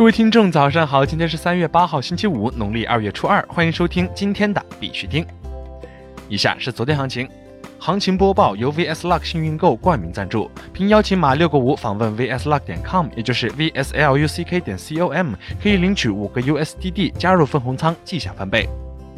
各位听众，早上好！今天是三月八号，星期五，农历二月初二，欢迎收听今天的必须听。以下是昨天行情，行情播报由 VS Luck 幸运购冠名赞助，凭邀请码六个五访问 VSLuck 点 com，也就是 VSLUCK 点 com，可以领取五个 USDD，加入分红仓，即享翻倍。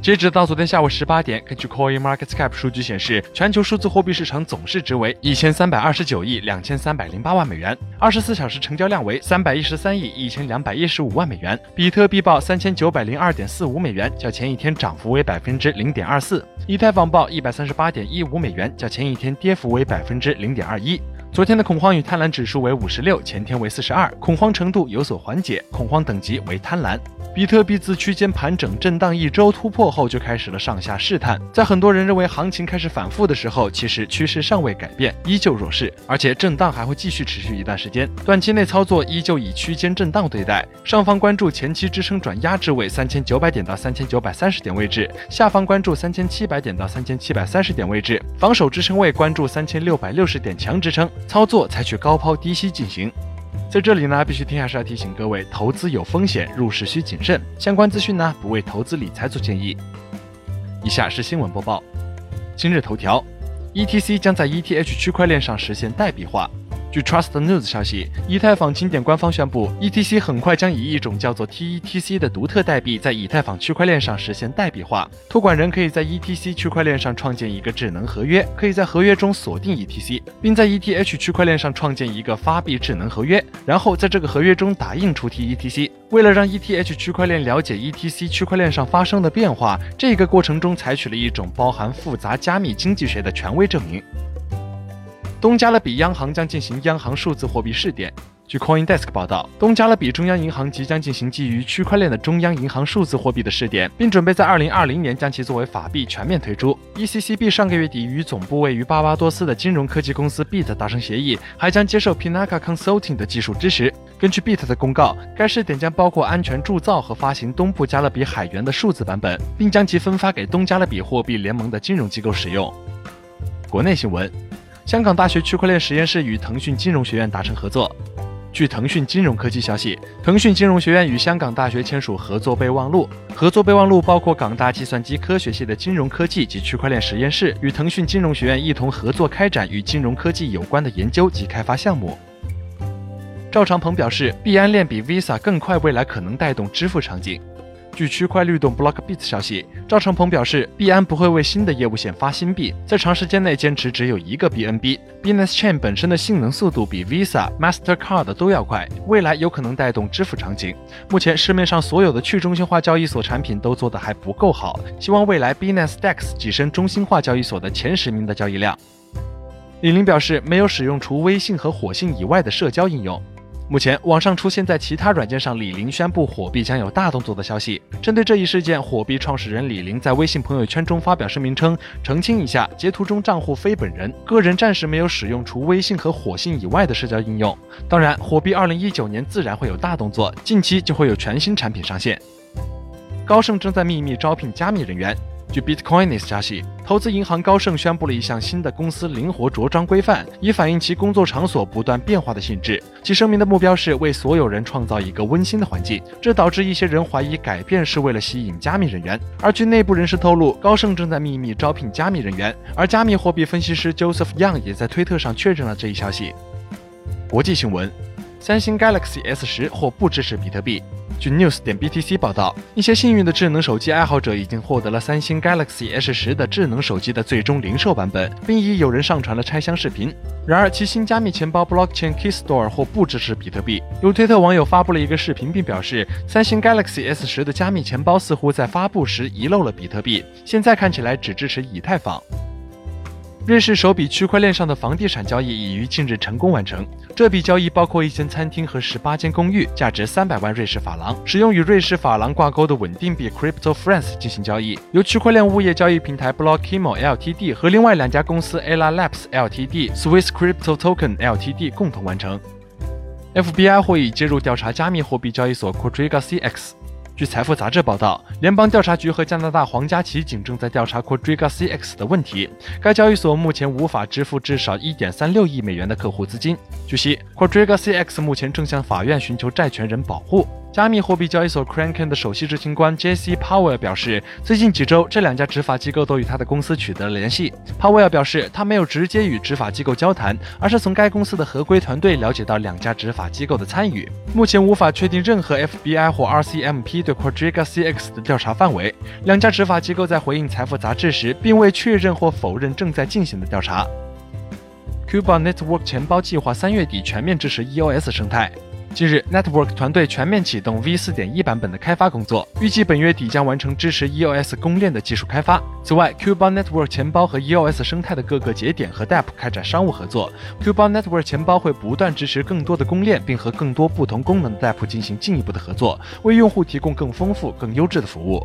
截止到昨天下午十八点，根据 Coin Market Cap 数据显示，全球数字货币市场总市值为一千三百二十九亿两千三百零八万美元，二十四小时成交量为三百一十三亿一千两百一十五万美元。比特币报三千九百零二点四五美元，较前一天涨幅为百分之零点二四；以太坊报一百三十八点一五美元，较前一天跌幅为百分之零点二一。昨天的恐慌与贪婪指数为五十六，前天为四十二，恐慌程度有所缓解，恐慌等级为贪婪。比特币自区间盘整震荡一周突破后，就开始了上下试探。在很多人认为行情开始反复的时候，其实趋势尚未改变，依旧弱势，而且震荡还会继续持续一段时间。短期内操作依旧以区间震荡对待，上方关注前期支撑转压制位三千九百点到三千九百三十点位置，下方关注三千七百点到三千七百三十点位置，防守支撑位关注三千六百六十点强支撑。操作采取高抛低吸进行。在这里呢，必须听下是要提醒各位，投资有风险，入市需谨慎。相关资讯呢，不为投资理财做建议。以下是新闻播报：今日头条，ETC 将在 ETH 区块链上实现代币化。据 Trust News 消息，以太坊经典官方宣布，ETC 很快将以一种叫做 TETC 的独特代币在以太坊区块链上实现代币化。托管人可以在 ETC 区块链上创建一个智能合约，可以在合约中锁定 ETC，并在 ETH 区块链上创建一个发币智能合约，然后在这个合约中打印出 TETC。为了让 ETH 区块链了解 ETC 区块链上发生的变化，这个过程中采取了一种包含复杂加密经济学的权威证明。东加勒比央行将进行央行数字货币试点。据 CoinDesk 报道，东加勒比中央银行即将进行基于区块链的中央银行数字货币的试点，并准备在2020年将其作为法币全面推出。ECCB 上个月底与总部位于巴巴多斯的金融科技公司 Bit 达成协议，还将接受 Pinaka Consulting 的技术支持。根据 Bit 的公告，该试点将包括安全铸造和发行东部加勒比海员的数字版本，并将其分发给东加勒比货币联盟的金融机构使用。国内新闻。香港大学区块链实验室与腾讯金融学院达成合作。据腾讯金融科技消息，腾讯金融学院与香港大学签署合作备忘录。合作备忘录包括港大计算机科学系的金融科技及区块链实验室与腾讯金融学院一同合作开展与金融科技有关的研究及开发项目。赵长鹏表示，币安链比 Visa 更快，未来可能带动支付场景。据区块律动 Blockbit 消息，赵长鹏表示，币安不会为新的业务线发新币，在长时间内坚持只有一个 BNB。Binance Chain 本身的性能速度比 Visa、Mastercard 都要快，未来有可能带动支付场景。目前市面上所有的去中心化交易所产品都做得还不够好，希望未来 Binance Dex 跻身中心化交易所的前十名的交易量。李林表示，没有使用除微信和火星以外的社交应用。目前网上出现在其他软件上李林宣布火币将有大动作的消息。针对这一事件，火币创始人李林在微信朋友圈中发表声明称，澄清一下，截图中账户非本人，个人暂时没有使用除微信和火星以外的社交应用。当然，火币二零一九年自然会有大动作，近期就会有全新产品上线。高盛正在秘密招聘加密人员。据 Bitcoinist 消息，投资银行高盛宣布了一项新的公司灵活着装规范，以反映其工作场所不断变化的性质。其声明的目标是为所有人创造一个温馨的环境，这导致一些人怀疑改变是为了吸引加密人员。而据内部人士透露，高盛正在秘密招聘加密人员，而加密货币分析师 Joseph Young 也在推特上确认了这一消息。国际新闻：三星 Galaxy S 十或不支持比特币。据 News 点 BTC 报道，一些幸运的智能手机爱好者已经获得了三星 Galaxy S 十的智能手机的最终零售版本，并已有人上传了拆箱视频。然而，其新加密钱包 Blockchain Key Store 或不支持比特币。有推特网友发布了一个视频，并表示，三星 Galaxy S 十的加密钱包似乎在发布时遗漏了比特币，现在看起来只支持以太坊。瑞士首笔区块链上的房地产交易已于近日成功完成。这笔交易包括一间餐厅和十八间公寓，价值三百万瑞士法郎，使用与瑞士法郎挂钩的稳定币 Crypto France 进行交易，由区块链物业交易平台 Blockimo Ltd 和另外两家公司 Ella Labs Ltd、Swiss Crypto Token Ltd 共同完成。FBI 会议介入调查加密货币交易所 Quadriga CX。据财富杂志报道，联邦调查局和加拿大皇家骑警正在调查 Quadriga CX 的问题。该交易所目前无法支付至少1.36亿美元的客户资金。据悉，Quadriga CX 目前正向法院寻求债权人保护。加密货币交易所 Kraken 的首席执行官 J.C. Powell 表示，最近几周，这两家执法机构都与他的公司取得了联系。Powell 表示，他没有直接与执法机构交谈，而是从该公司的合规团队了解到两家执法机构的参与。目前无法确定任何 FBI 或 RCMP 对 Quadriga CX 的调查范围。两家执法机构在回应财富杂志时，并未确认或否认正在进行的调查。Cuba Network 钱包计划三月底全面支持 EOS 生态。近日，Network 团队全面启动 V4.1 版本的开发工作，预计本月底将完成支持 EOS 公链的技术开发。此外，Cuban Network 钱包和 EOS 生态的各个节点和 DApp 开展商务合作。Cuba Network 钱包会不断支持更多的公链，并和更多不同功能的 DApp 进行进一步的合作，为用户提供更丰富、更优质的服务。